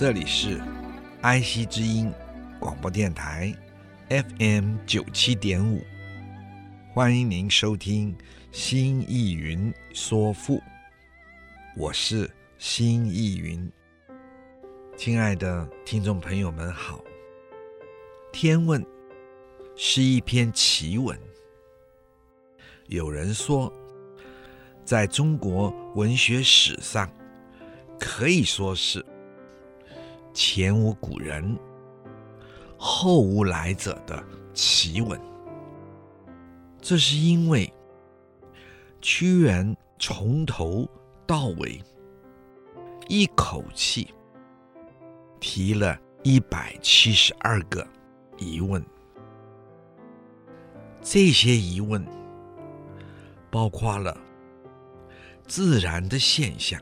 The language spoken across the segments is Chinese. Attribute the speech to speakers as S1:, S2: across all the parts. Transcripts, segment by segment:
S1: 这里是爱惜之音广播电台 FM 九七点五，欢迎您收听《新艺云说赋》，我是新艺云。亲爱的听众朋友们好，《天问》是一篇奇文，有人说，在中国文学史上，可以说是。前无古人，后无来者的奇文。这是因为屈原从头到尾一口气提了一百七十二个疑问，这些疑问包括了自然的现象。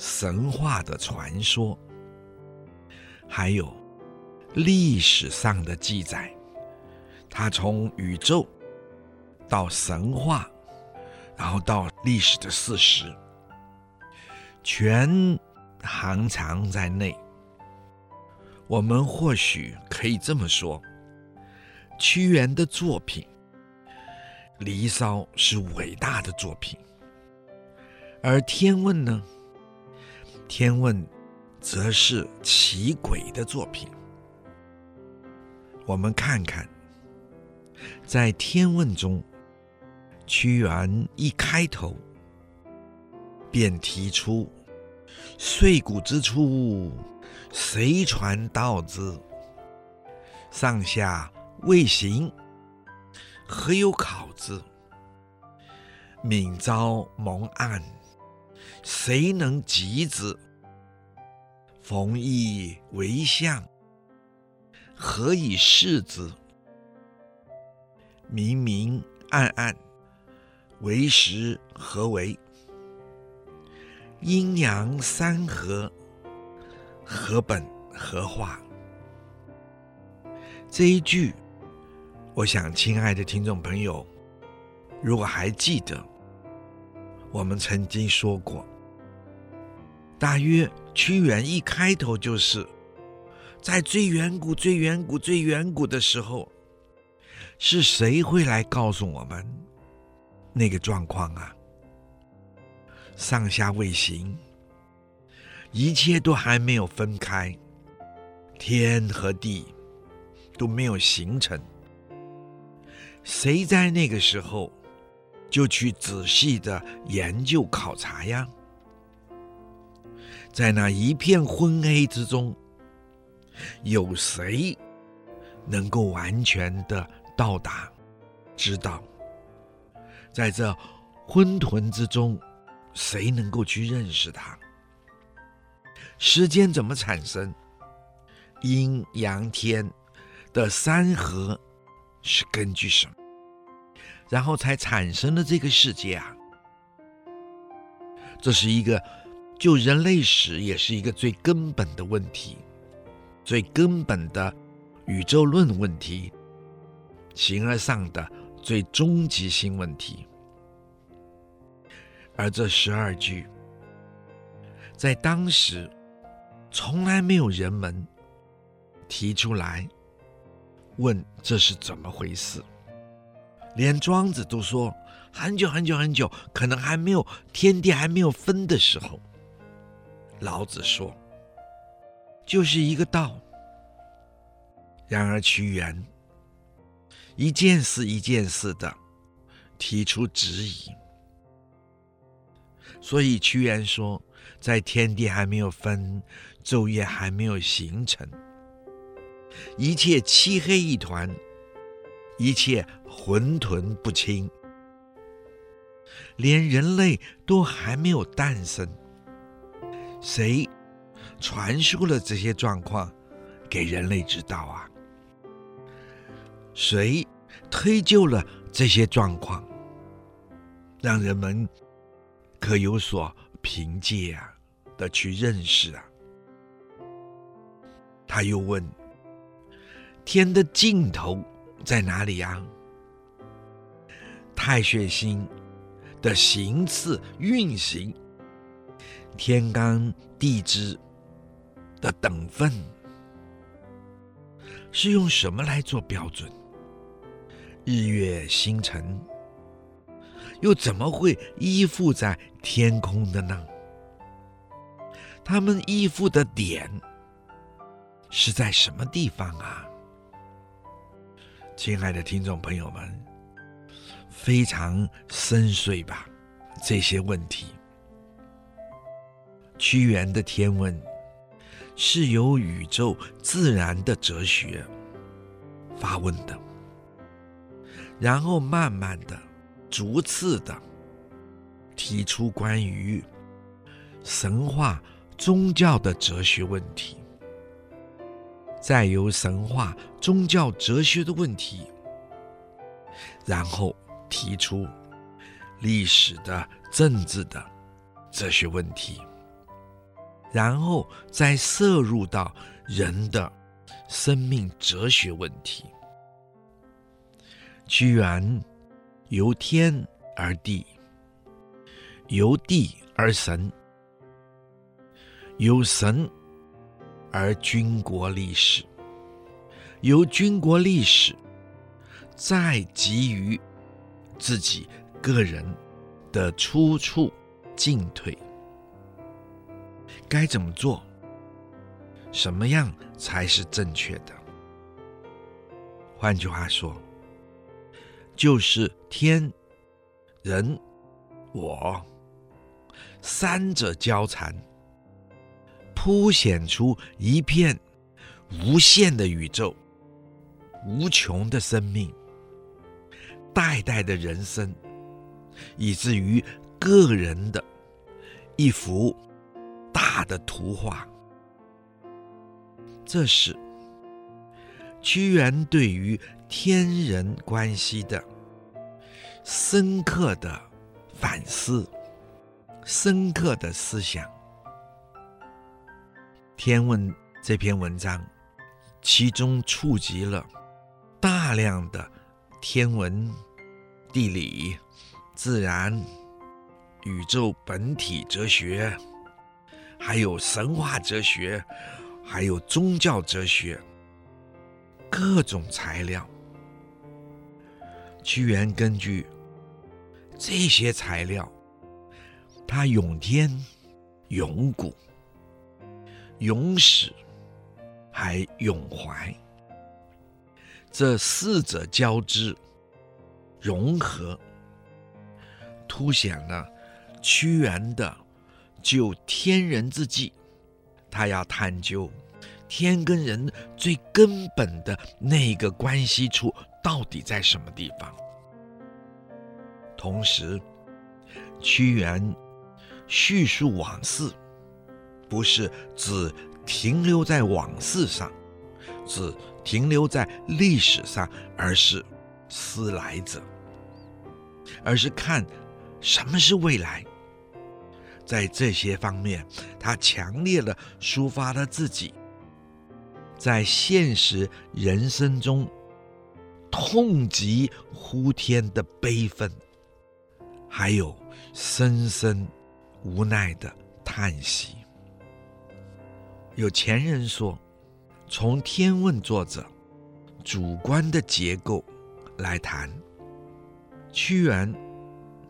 S1: 神话的传说，还有历史上的记载，它从宇宙到神话，然后到历史的事实，全含藏在内。我们或许可以这么说：屈原的作品《离骚》是伟大的作品，而《天问》呢？天问，则是奇诡的作品。我们看看，在天问中，屈原一开头便提出“岁古之初，谁传道之？上下未形，何有考之？敏昭蒙暗。”谁能及之？逢义为相，何以识之？明明暗暗，为时何为？阴阳三合，何本何化？这一句，我想，亲爱的听众朋友，如果还记得，我们曾经说过。大约屈原一开头就是，在最远古、最远古、最远古的时候，是谁会来告诉我们那个状况啊？上下未形，一切都还没有分开，天和地都没有形成，谁在那个时候就去仔细的研究考察呀？在那一片昏黑之中，有谁能够完全的到达、知道？在这昏沌之中，谁能够去认识它？时间怎么产生？阴阳天的三合是根据什么？然后才产生了这个世界啊？这是一个。就人类史也是一个最根本的问题，最根本的宇宙论问题，形而上的最终极性问题。而这十二句，在当时从来没有人们提出来问这是怎么回事，连庄子都说很久很久很久，可能还没有天地还没有分的时候。老子说：“就是一个道。”然而屈原一件事一件事的提出质疑，所以屈原说：“在天地还没有分，昼夜还没有形成，一切漆黑一团，一切混沌不清。连人类都还没有诞生，谁传输了这些状况给人类知道啊？谁推究了这些状况，让人们可有所凭借啊的去认识啊？他又问：天的尽头在哪里呀？太血星的行次运行，天干地支的等分，是用什么来做标准？日月星辰又怎么会依附在天空的呢？他们依附的点是在什么地方啊？亲爱的听众朋友们，非常深邃吧？这些问题，屈原的天问是由宇宙自然的哲学发问的。然后慢慢的、逐次的提出关于神话、宗教的哲学问题，再由神话、宗教、哲学的问题，然后提出历史的、政治的哲学问题，然后再摄入到人的生命哲学问题。屈原由天而地，由地而神，由神而军国历史，由军国历史再给予自己个人的出处进退，该怎么做？什么样才是正确的？换句话说。就是天、人、我三者交缠，凸显出一片无限的宇宙，无穷的生命，代代的人生，以至于个人的一幅大的图画。这是屈原对于天人关系的深刻的反思，深刻的思想。《天问》这篇文章，其中触及了大量的天文、地理、自然、宇宙本体哲学，还有神话哲学，还有宗教哲学，各种材料。屈原根据这些材料，他咏天、咏古、咏史，还咏怀，这四者交织、融合，凸显了屈原的就天人之际，他要探究天跟人最根本的那个关系处。到底在什么地方？同时，屈原叙述往事，不是只停留在往事上，只停留在历史上，而是思来者，而是看什么是未来。在这些方面，他强烈地抒发了自己在现实人生中。痛疾呼天的悲愤，还有深深无奈的叹息。有前人说，从天问作者主观的结构来谈，屈原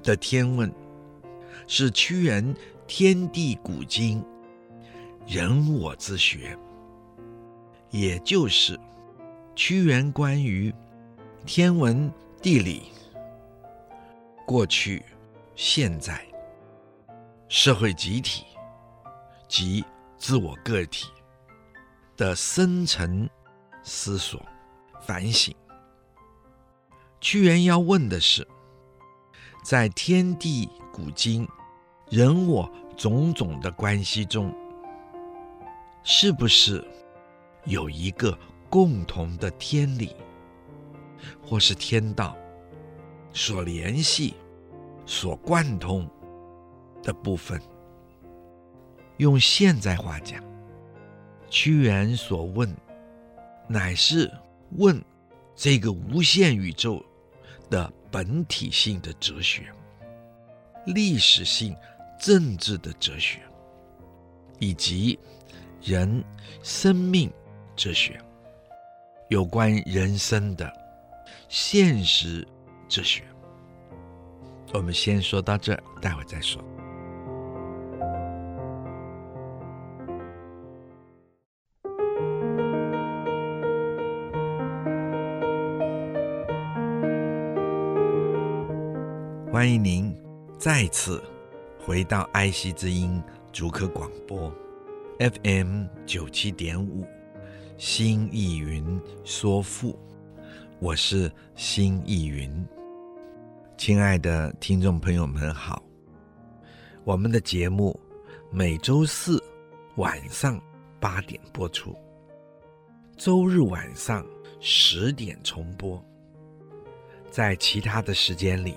S1: 的天问是屈原天地古今人我之学，也就是屈原关于。天文、地理、过去、现在、社会集体及自我个体的深层思索、反省。屈原要问的是：在天地古今、人我种种的关系中，是不是有一个共同的天理，或是天道所联系、所贯通的部分？用现在话讲，屈原所问，乃是问这个无限宇宙的本体性的哲学、历史性、政治的哲学，以及人生命哲学，有关人生的现实哲学。我们先说到这，待会再说。欢迎您再次回到爱惜之音竹科广播 FM 九七点五，新意云说富，我是新意云。亲爱的听众朋友们好，我们的节目每周四晚上八点播出，周日晚上十点重播，在其他的时间里。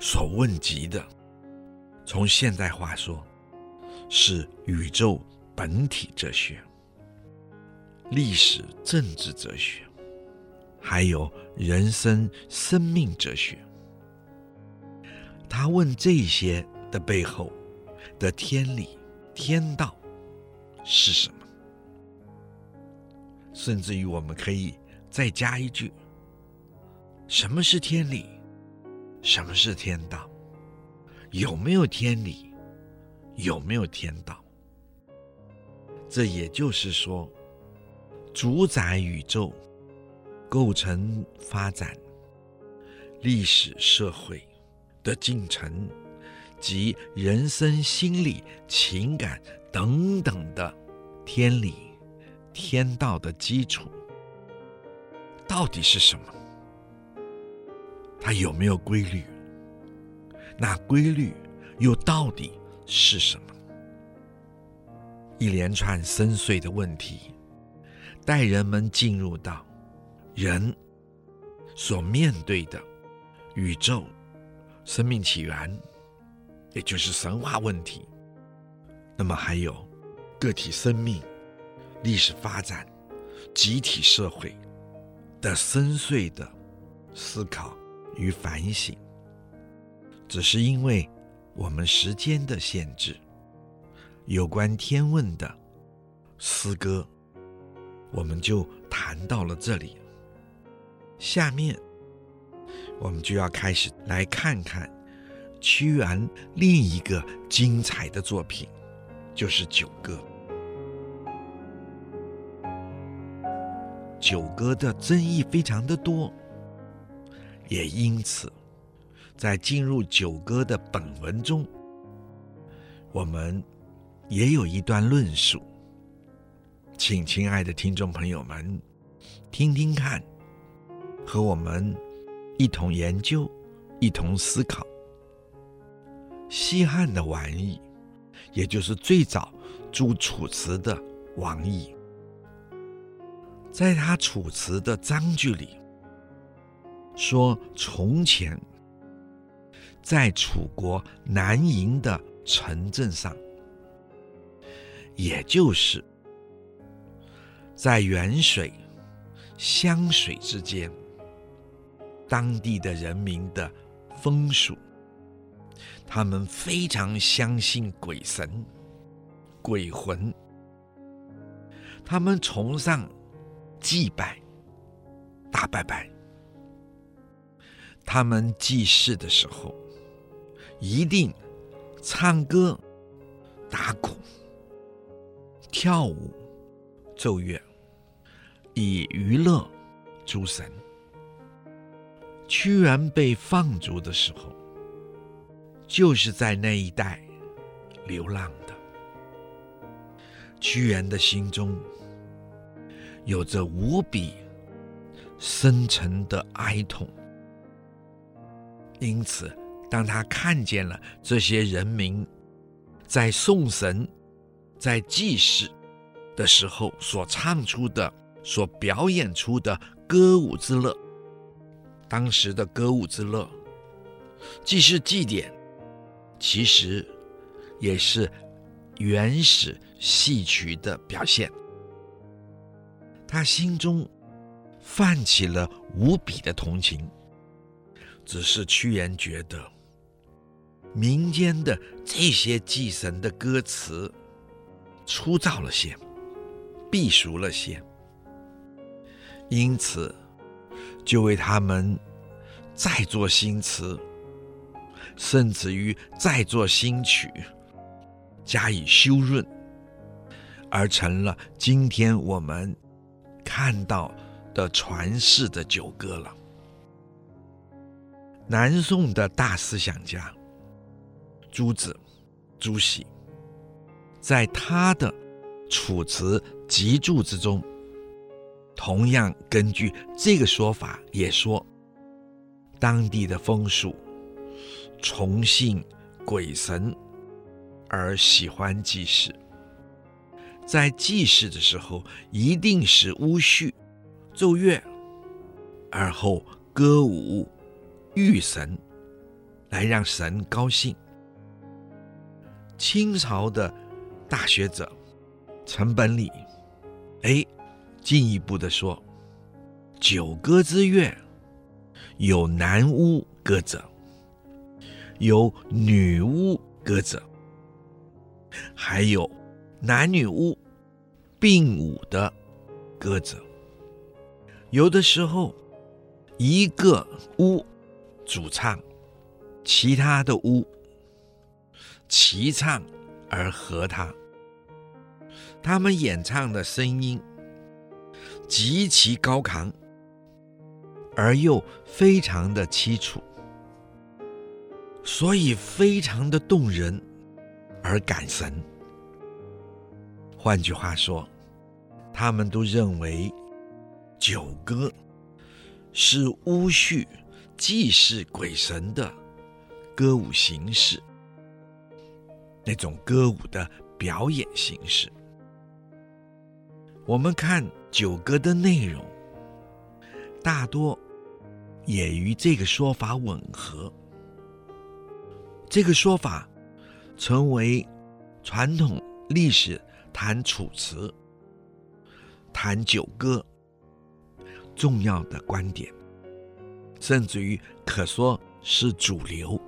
S1: 所问及的，从现代话说，是宇宙本体哲学、历史政治哲学，还有人生生命哲学。他问这些的背后的天理、天道是什么？甚至于我们可以再加一句：什么是天理？什么是天道？有没有天理？有没有天道？这也就是说，主宰宇宙、构成发展、历史社会的进程及人生心理、情感等等的天理、天道的基础，到底是什么？它有没有规律？那规律又到底是什么？一连串深邃的问题，带人们进入到人所面对的宇宙、生命起源，也就是神话问题。那么还有个体生命、历史发展、集体社会的深邃的思考。与反省，只是因为我们时间的限制，有关天问的诗歌，我们就谈到了这里。下面，我们就要开始来看看屈原另一个精彩的作品，就是《九歌》。《九歌》的争议非常的多。也因此，在进入《九歌》的本文中，我们也有一段论述，请亲爱的听众朋友们听听看，和我们一同研究，一同思考。西汉的王逸，也就是最早著《楚辞》的王逸，在他《楚辞》的章句里。说从前在楚国南营的城镇上，也就是在沅水、湘水之间，当地的人民的风俗，他们非常相信鬼神、鬼魂，他们崇尚祭拜、大拜拜。他们祭祀的时候，一定唱歌、打鼓、跳舞、奏乐，以娱乐诸神。屈原被放逐的时候，就是在那一带流浪的。屈原的心中有着无比深沉的哀痛。因此，当他看见了这些人民在颂神、在祭祀的时候所唱出的、所表演出的歌舞之乐，当时的歌舞之乐，既是祭典，其实也是原始戏曲的表现。他心中泛起了无比的同情。只是屈原觉得，民间的这些祭神的歌词粗糙了些，避俗了些，因此就为他们再作新词，甚至于再作新曲，加以修润，而成了今天我们看到的传世的九歌了。南宋的大思想家朱子、朱熹，在他的《楚辞集注》之中，同样根据这个说法，也说当地的风俗崇信鬼神，而喜欢祭祀，在祭祀的时候，一定是巫序、奏乐，而后歌舞。御神，来让神高兴。清朝的大学者陈本礼，哎，进一步的说，九歌之乐，有男巫歌者，有女巫歌者，还有男女巫并舞的歌者。有的时候，一个巫。主唱，其他的巫齐唱而和他，他们演唱的声音极其高亢，而又非常的凄楚，所以非常的动人而感神。换句话说，他们都认为九歌是巫序。祭祀鬼神的歌舞形式，那种歌舞的表演形式，我们看九歌的内容，大多也与这个说法吻合。这个说法成为传统历史谈楚辞、谈九歌重要的观点。甚至于可说是主流，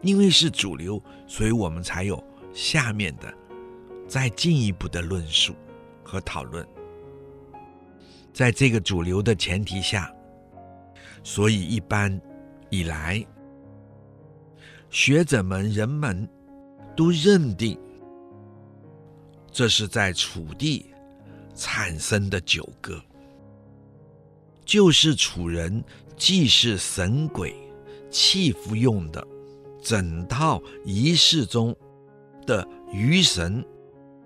S1: 因为是主流，所以我们才有下面的再进一步的论述和讨论。在这个主流的前提下，所以一般以来，学者们、人们都认定这是在楚地产生的九歌，就是楚人。祭祀神鬼、祈福用的整套仪式中的娱神、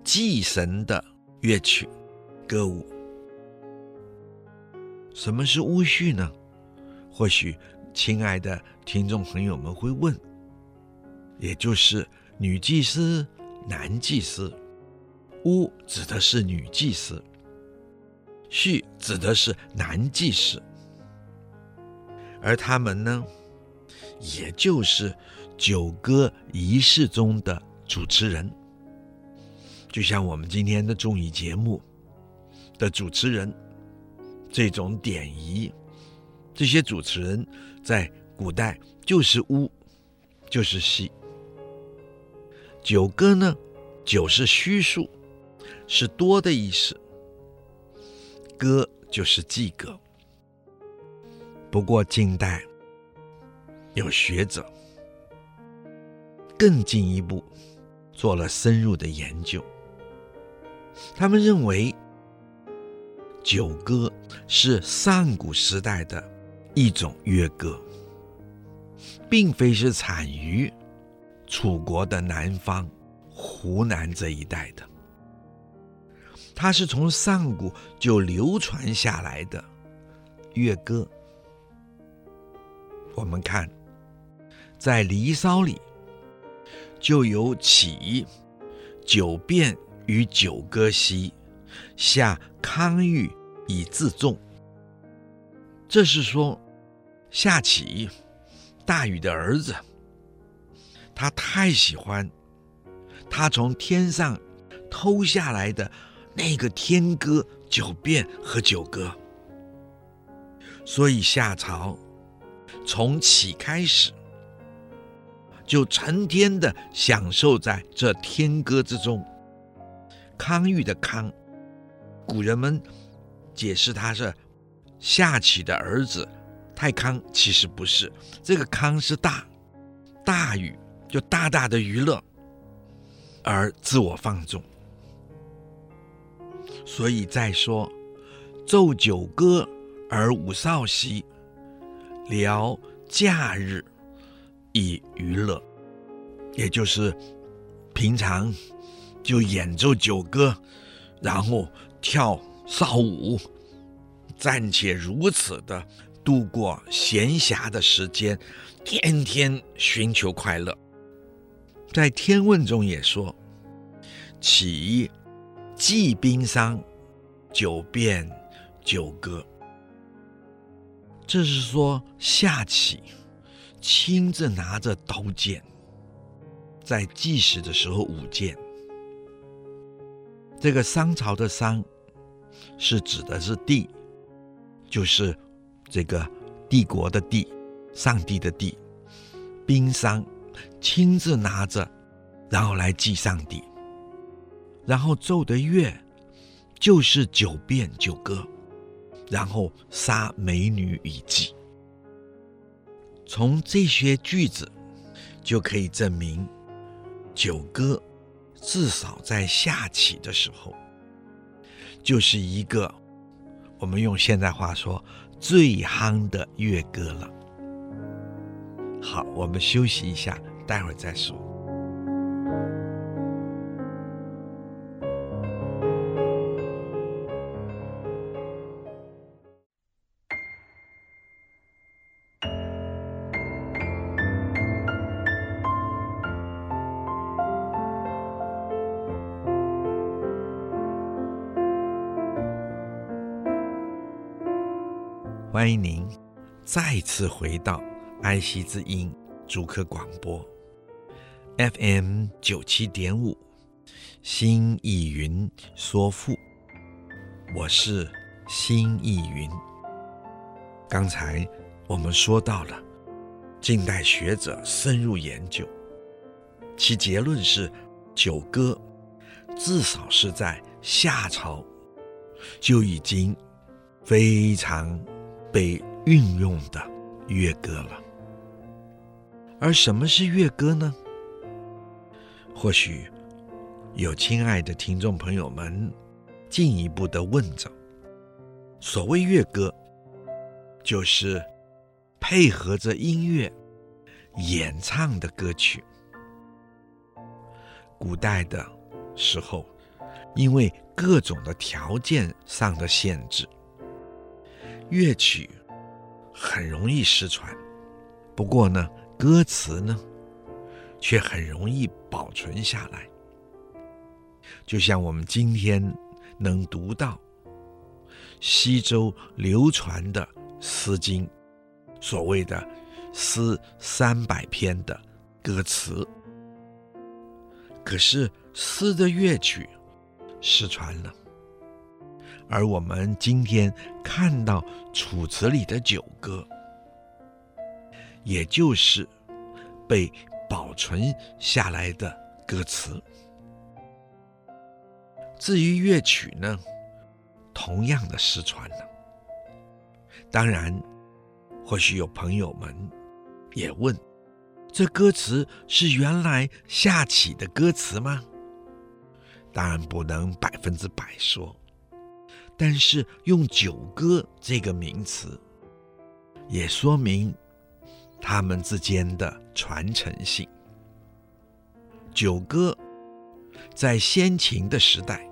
S1: 祭神的乐曲、歌舞。什么是巫序呢？或许亲爱的听众朋友们会问，也就是女祭司、男祭司。巫指的是女祭司，序指的是男祭司。而他们呢，也就是九歌仪式中的主持人。就像我们今天的综艺节目的主持人，这种典仪，这些主持人在古代就是巫，就是戏。九歌呢，九是虚数，是多的意思。歌就是祭歌。不过近代有学者更进一步做了深入的研究。他们认为，九歌是上古时代的一种乐歌，并非是产于楚国的南方湖南这一带的。它是从上古就流传下来的乐歌。我们看，在《离骚》里就有起九变。与九歌兮，下康裕以自重。这是说，夏启，大禹的儿子，他太喜欢他从天上偷下来的那个天歌九变和九歌，所以夏朝从启开始，就成天的享受在这天歌之中。康裕的康，古人们解释他是夏启的儿子太康，其实不是，这个康是大，大禹就大大的娱乐而自我放纵，所以再说奏九歌而舞少兮，聊假日以娱乐，也就是平常。就演奏酒歌，然后跳少舞，暂且如此的度过闲暇的时间，天天寻求快乐。在《天问》中也说：“启祭宾丧，酒变酒歌。”这是说夏启亲自拿着刀剑，在祭祀的时候舞剑。这个商朝的商，是指的是帝，就是这个帝国的帝，上帝的帝。宾商亲自拿着，然后来祭上帝，然后奏的乐就是九变九歌，然后杀美女以祭。从这些句子就可以证明九歌。至少在夏启的时候，就是一个我们用现在话说最夯的乐歌了。好，我们休息一下，待会儿再说。欢迎您再次回到爱惜之音主客广播 FM 九七点五，新意云说赋，我是新艺云。刚才我们说到了近代学者深入研究，其结论是九歌至少是在夏朝就已经非常。被运用的乐歌了，而什么是乐歌呢？或许有亲爱的听众朋友们进一步的问着：所谓乐歌，就是配合着音乐演唱的歌曲。古代的时候，因为各种的条件上的限制。乐曲很容易失传，不过呢，歌词呢，却很容易保存下来。就像我们今天能读到西周流传的《诗经》，所谓的诗三百篇的歌词。可是诗的乐曲失传了，而我们今天看到楚辞里的九歌，也就是被保存下来的歌词。至于乐曲呢，同样的失传了。当然，或许有朋友们也问：这歌词是原来下起的歌词吗？当然不能百分之百说，但是用“九歌”这个名词，也说明他们之间的传承性。九歌在先秦的时代，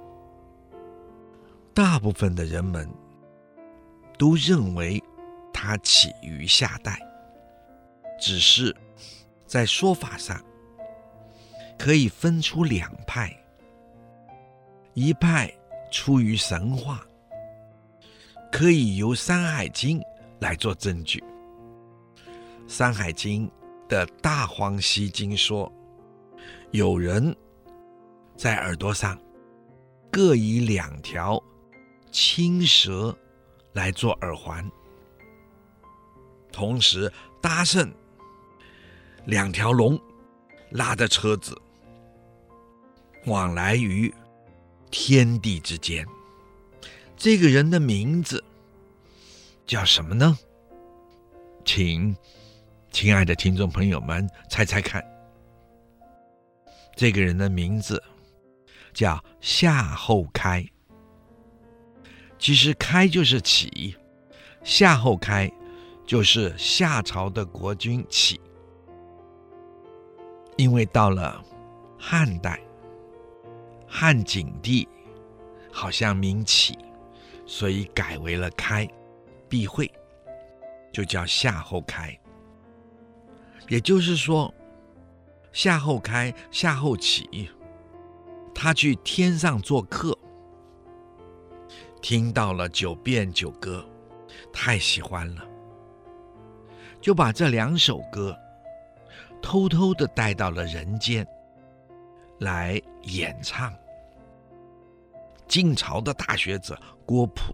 S1: 大部分的人们都认为它起于夏代，只是在说法上可以分出两派，一派出于神话，可以由《山海经》来做证据，《山海经》的大荒西经说，有人在耳朵上各以两条青蛇。来做耳环，同时搭乘两条龙拉的车子，往来于天地之间。这个人的名字叫什么呢？请亲爱的听众朋友们猜猜看。这个人的名字叫夏后开。其实开就是起，夏后开就是夏朝的国君起。因为到了汉代，汉景帝好像名起，所以改为了开，避讳，就叫夏后开。也就是说，夏后开、夏后起，他去天上做客。听到了九变九歌，太喜欢了，就把这两首歌偷偷的带到了人间来演唱。晋朝的大学者郭璞，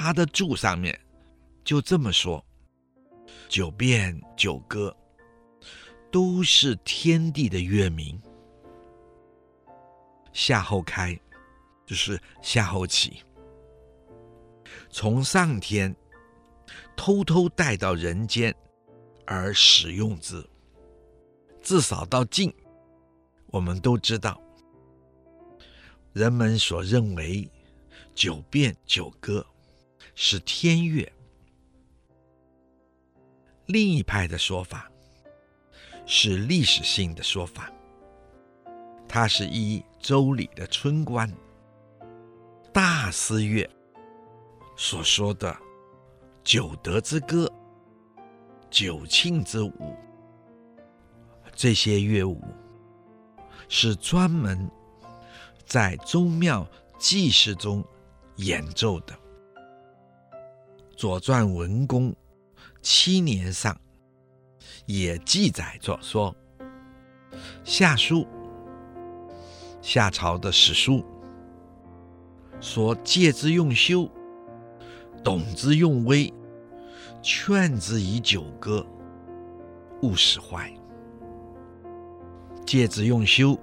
S1: 他的注上面就这么说：九变九歌都是天地的乐名，夏后开就是夏后起。从上天偷偷带到人间而使用之，至少到晋，我们都知道，人们所认为九变九歌是天乐。另一派的说法是历史性的说法，它是依周礼的春官大司乐。所说的九德之歌、九庆之舞，这些乐舞是专门在宗庙祭祀中演奏的。《左传》文公七年上也记载着说，夏书，夏朝的史书说，戒之用修。董之用威，劝之以九歌，勿使坏。戒之用修，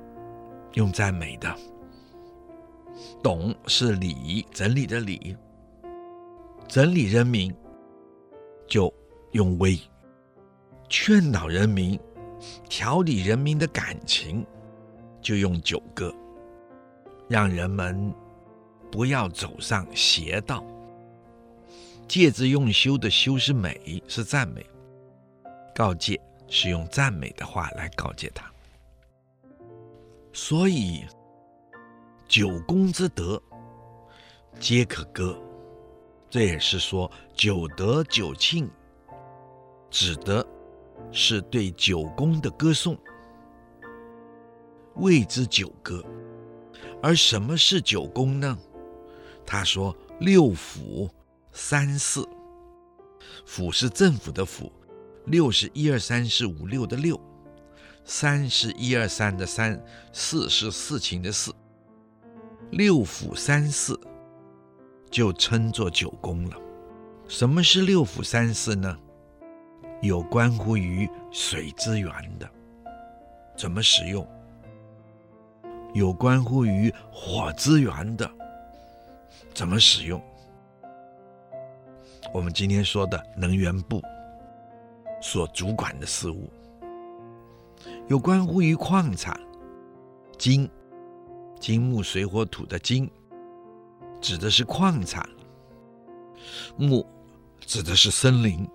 S1: 用赞美的；懂是礼，整理的礼，整理人民，就用威；劝导人民，调理人民的感情，就用九歌，让人们不要走上邪道。戒之用修的修是美，是赞美。告诫是用赞美的话来告诫他。所以九功之德皆可歌，这也是说九德九庆指的是对九功的歌颂，谓之九歌。而什么是九功呢？他说六辅。三祀，府是政府的府，六是一二三四五六的六，三是一二三的三，四是四情的四，六府三祀就称作九宫了。什么是六府三祀呢？有关乎于水资源的，怎么使用？有关乎于火资源的，怎么使用？我们今天说的能源部所主管的事务，有关乎于矿产，金、金木水火土的金，指的是矿产；木指的是森林；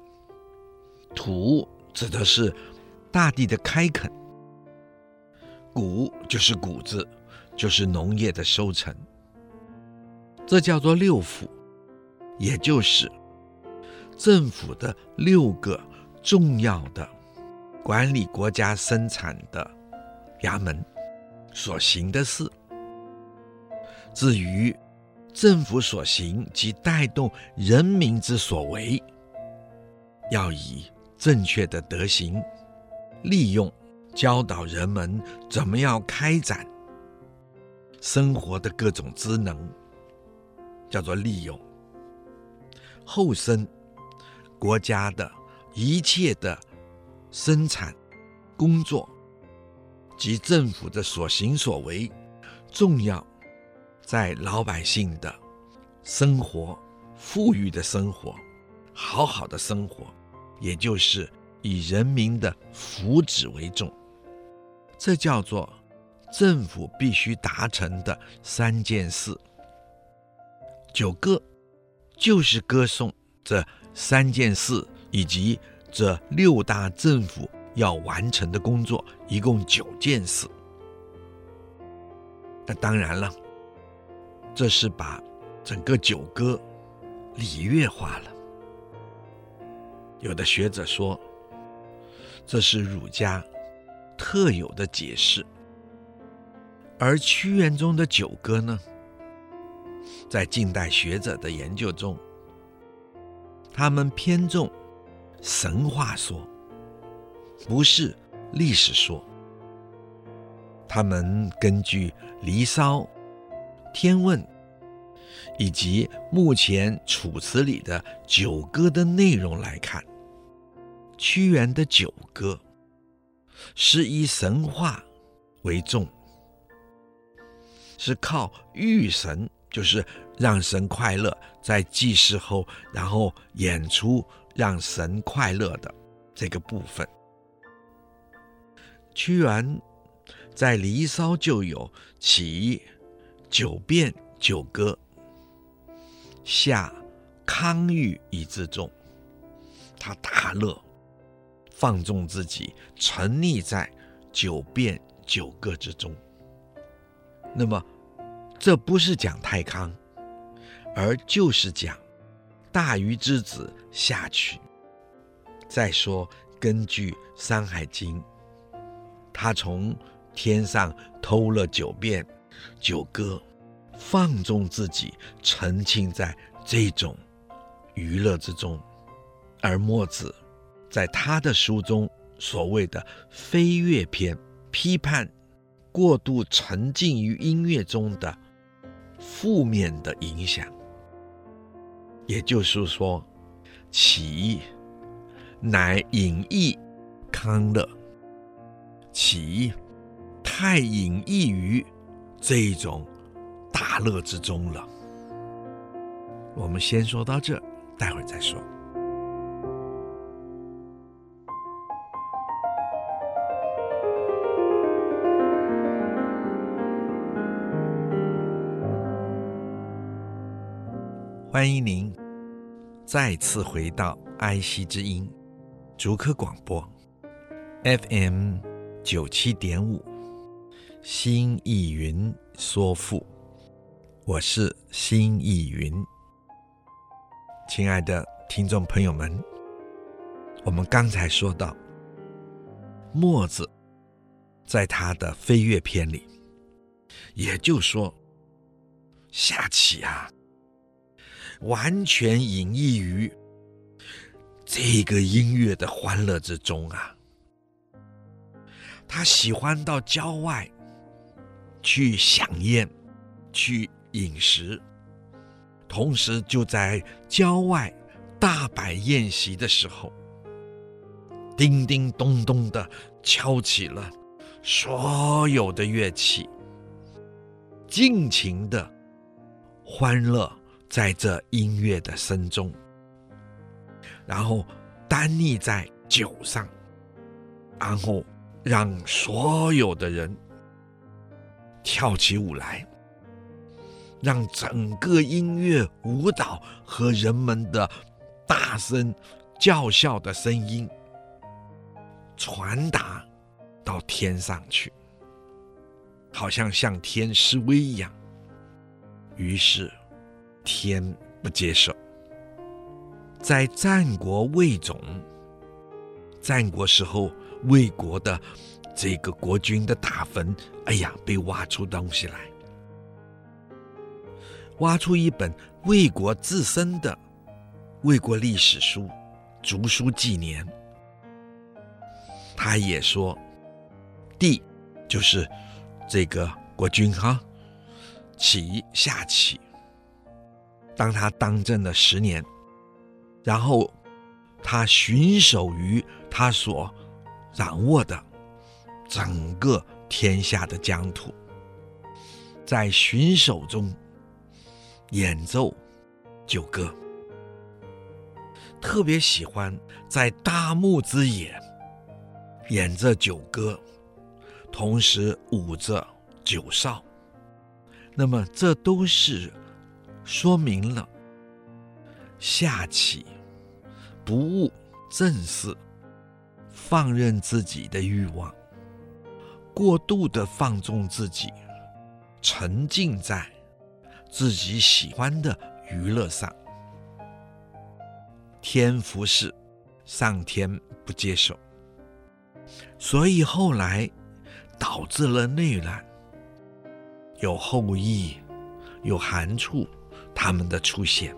S1: 土指的是大地的开垦；谷就是谷子，就是农业的收成。这叫做六府，也就是。政府的六个重要的管理国家生产的衙门所行的事，至于政府所行及带动人民之所为，要以正确的德行利用，教导人们怎么样开展生活的各种职能，叫做利用后生。国家的一切的生产工作及政府的所行所为，重要在老百姓的生活、富裕的生活、好好的生活，也就是以人民的福祉为重。这叫做政府必须达成的三件事。九歌就是歌颂这。三件事以及这六大政府要完成的工作，一共九件事。那当然了，这是把整个九歌礼乐化了。有的学者说，这是儒家特有的解释。而屈原中的九歌呢，在近代学者的研究中，他们偏重神话说，不是历史说。他们根据《离骚》《天问》以及目前《楚辞》里的九歌的内容来看，屈原的九歌是以神话为重，是靠喻神，就是。让神快乐，在祭祀后，然后演出让神快乐的这个部分。屈原在《离骚》就有起九变九歌，下康裕以自重，他大乐，放纵自己，沉溺在九变九歌之中。那么，这不是讲太康。而就是讲大禹之子下去。再说，根据《山海经》，他从天上偷了九变九歌，放纵自己，沉浸在这种娱乐之中。而墨子在他的书中所谓的《飞乐篇》，批判过度沉浸于音乐中的负面的影响。也就是说，起乃隐逸康乐，起太隐逸于这一种大乐之中了。我们先说到这，待会儿再说。欢迎您再次回到爱惜之音竹科广播 FM 九七点五，新意云说赋，我是新意云。亲爱的听众朋友们，我们刚才说到墨子在他的《飞跃篇》里，也就说下棋啊。完全隐逸于这个音乐的欢乐之中啊。他喜欢到郊外去享宴、去饮食，同时就在郊外大摆宴席的时候，叮叮咚咚的敲起了所有的乐器，尽情的欢乐在这音乐的声中，然后耽溺在酒上，然后。让所有的人跳起舞来，让整个音乐、舞蹈和人们的大声叫嚣的声音传达到天上去，好像向天示威一样。于是天不接受，在战国魏总，战国时候。魏国的这个国君的大坟，哎呀，被挖出东西来，挖出一本魏国自身的魏国历史书《竹书纪年》。他也说，帝就是这个国君哈，启夏启，当他当政了十年，然后他巡守于他所。掌握的整个天下的疆土，在巡守中演奏九歌，特别喜欢在大牧之野演着九歌，同时舞着九哨。那么，这都是说明了夏启不务正事。放任自己的欲望，过度的放纵自己，沉浸在自己喜欢的娱乐上。天福事，上天不接受，所以后来导致了内乱，有后羿，有韩縵他们的出现。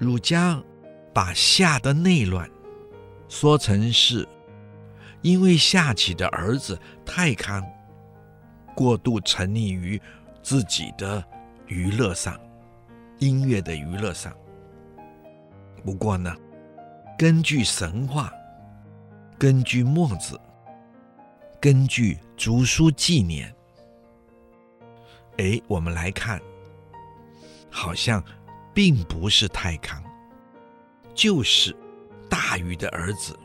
S1: 儒家把夏的内乱。说成是，因为夏启的儿子太康过度沉溺于自己的娱乐上，音乐的娱乐上。不过呢，根据神话，根据墨子，根据竹书纪年，哎，我们来看，好像并不是太康，就是。大禹的儿子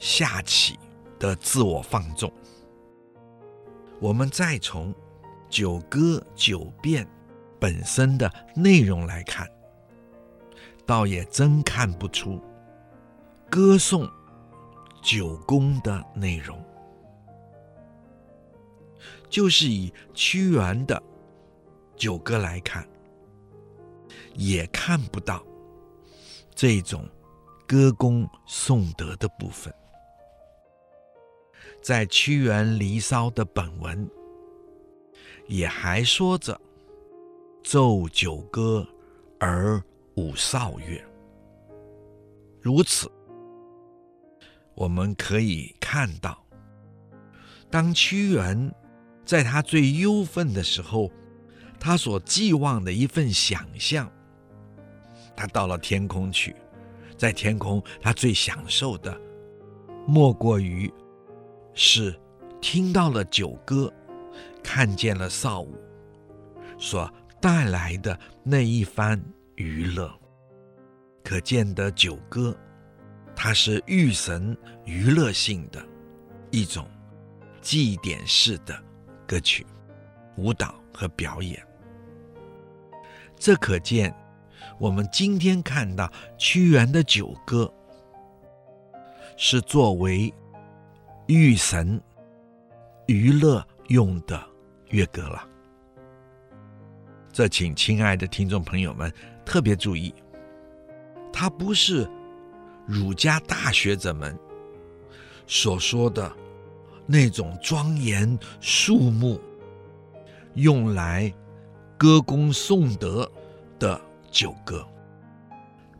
S1: 夏启的自我放纵，我们再从九歌九变本身的内容来看，倒也真看不出歌颂九宫的内容，就是以屈原的九歌来看，也看不到这种。歌功颂德的部分，在屈原《离骚》的本文也还说着“奏九歌而舞韶乐”。如此，我们可以看到，当屈原在他最忧愤的时候，他所寄望的一份想象，他到了天空去。在天空，他最享受的，莫过于是听到了九歌，看见了少舞所带来的那一番娱乐。可见得九歌，它是寓神娱乐性的一种祭典式的歌曲、舞蹈和表演。这可见。我们今天看到屈原的九歌，是作为御神娱乐用的乐歌了。这请亲爱的听众朋友们特别注意，它不是儒家大学者们所说的那种庄严肃穆、用来歌功颂德的。酒歌，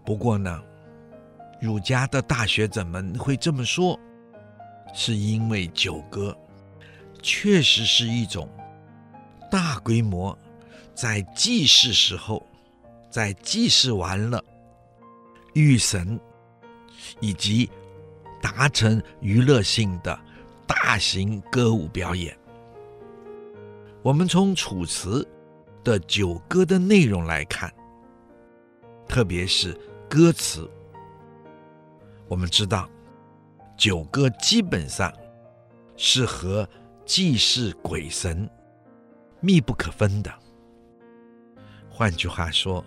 S1: 不过呢，儒家的大学者们会这么说，是因为九歌确实是一种大规模在祭祀时候，在祭祀完了御神以及达成娱乐性的大型歌舞表演。我们从楚辞的九歌的内容来看，特别是歌词。我们知道，九歌基本上是和祭祀鬼神密不可分的。换句话说，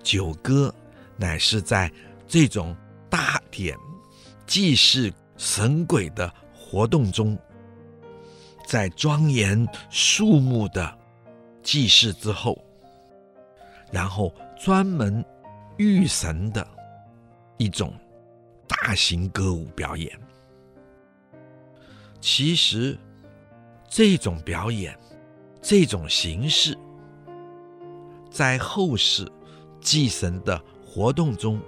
S1: 九歌乃是在这种大典祭祀神鬼的活动中，在庄严肃穆的祭祀之后，然后专门御神的一种。大型歌舞表演，其实这种表演、这种形式，在后世祭神的活动中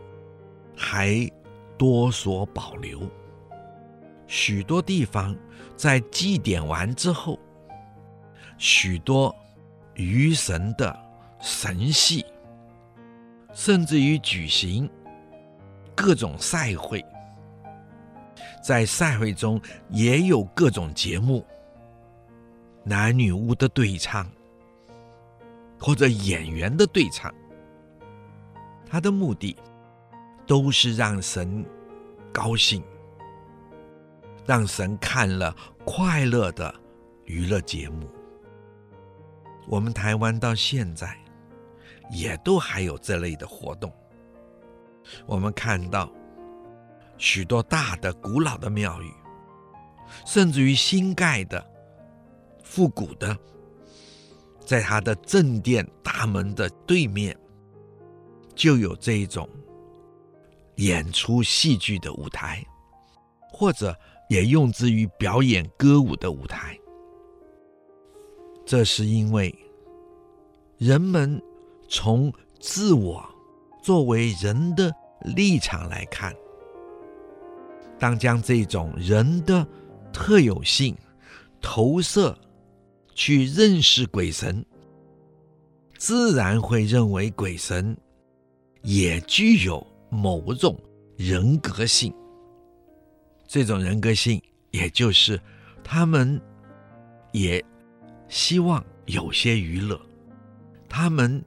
S1: 还多所保留。许多地方在祭典完之后，许多鱼神的神戏，甚至于举行。各种赛会，在赛会中也有各种节目，男女巫的对唱，或者演员的对唱，他的目的都是让神高兴，让神看了快乐的娱乐节目。我们台湾到现在也都还有这类的活动。我们看到许多大的古老的庙宇，甚至于新盖的复古的，在它的正殿大门的对面，就有这一种演出戏剧的舞台，或者也用之于表演歌舞的舞台。这是因为人们从自我作为人的立场来看，当将这种人的特有性投射去认识鬼神，自然会认为鬼神也具有某种人格性。这种人格性，也就是他们也希望有些娱乐，他们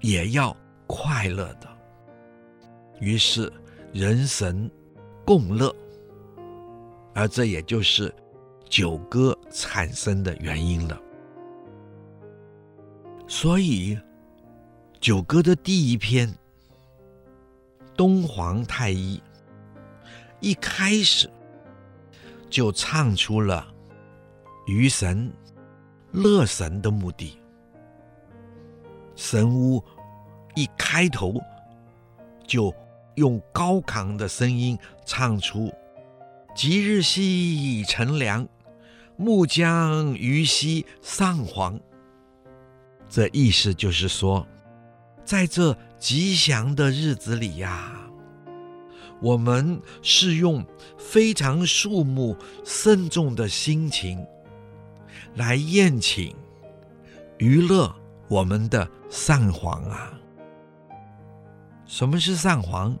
S1: 也要快乐的。于是，人神共乐，而这也就是九歌产生的原因了。所以，九歌的第一篇《东皇太一》一开始就唱出了娱神乐神的目的。神巫一开头就。用高亢的声音唱出“即日兮已乘凉，暮将于兮上皇”，这意思就是说，在这吉祥的日子里呀，我们是用非常肃穆、慎重的心情来宴请、娱乐我们的上皇啊。什么是上皇？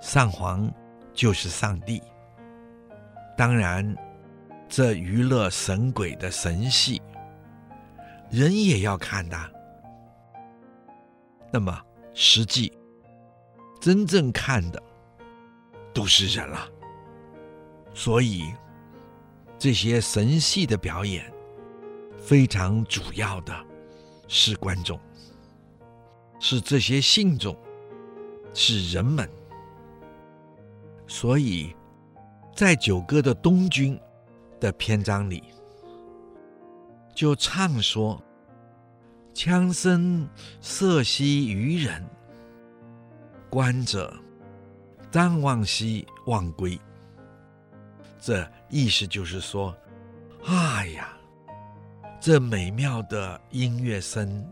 S1: 上皇就是上帝。当然，这娱乐神鬼的神戏，人也要看的。那么，实际真正看的都是人了。所以，这些神戏的表演，非常主要的是观众，是这些信众。是人们，所以在九歌的东君的篇章里，就唱说：“枪声瑟兮于人，观者张望兮望归。”这意思就是说，哎呀，这美妙的音乐声，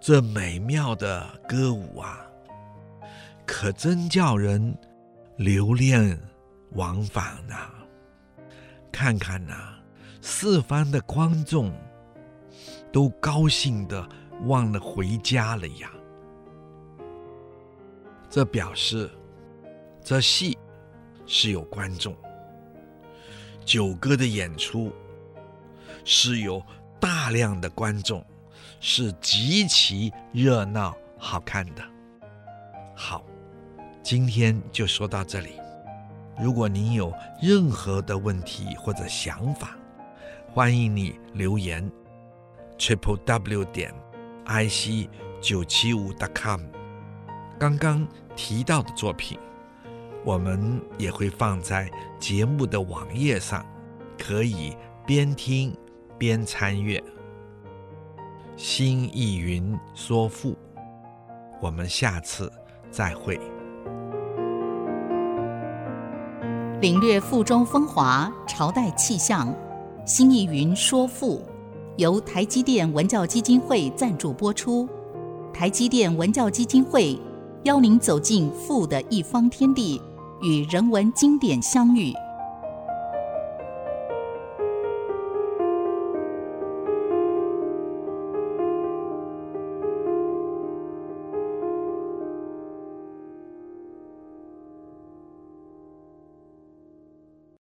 S1: 这美妙的歌舞啊！可真叫人留恋往返呐、啊！看看呐、啊，四方的观众都高兴的忘了回家了呀。这表示这戏是有观众，九歌的演出是有大量的观众，是极其热闹好看的。好，今天就说到这里。如果您有任何的问题或者想法，欢迎你留言。triple w 点 i c 九七五 dot com。刚刚提到的作品，我们也会放在节目的网页上，可以边听边参阅。新意云说赋，我们下次。再会。
S2: 领略赋中风华，朝代气象。新义云说赋，由台积电文教基金会赞助播出。台积电文教基金会邀您走进赋的一方天地，与人文经典相遇。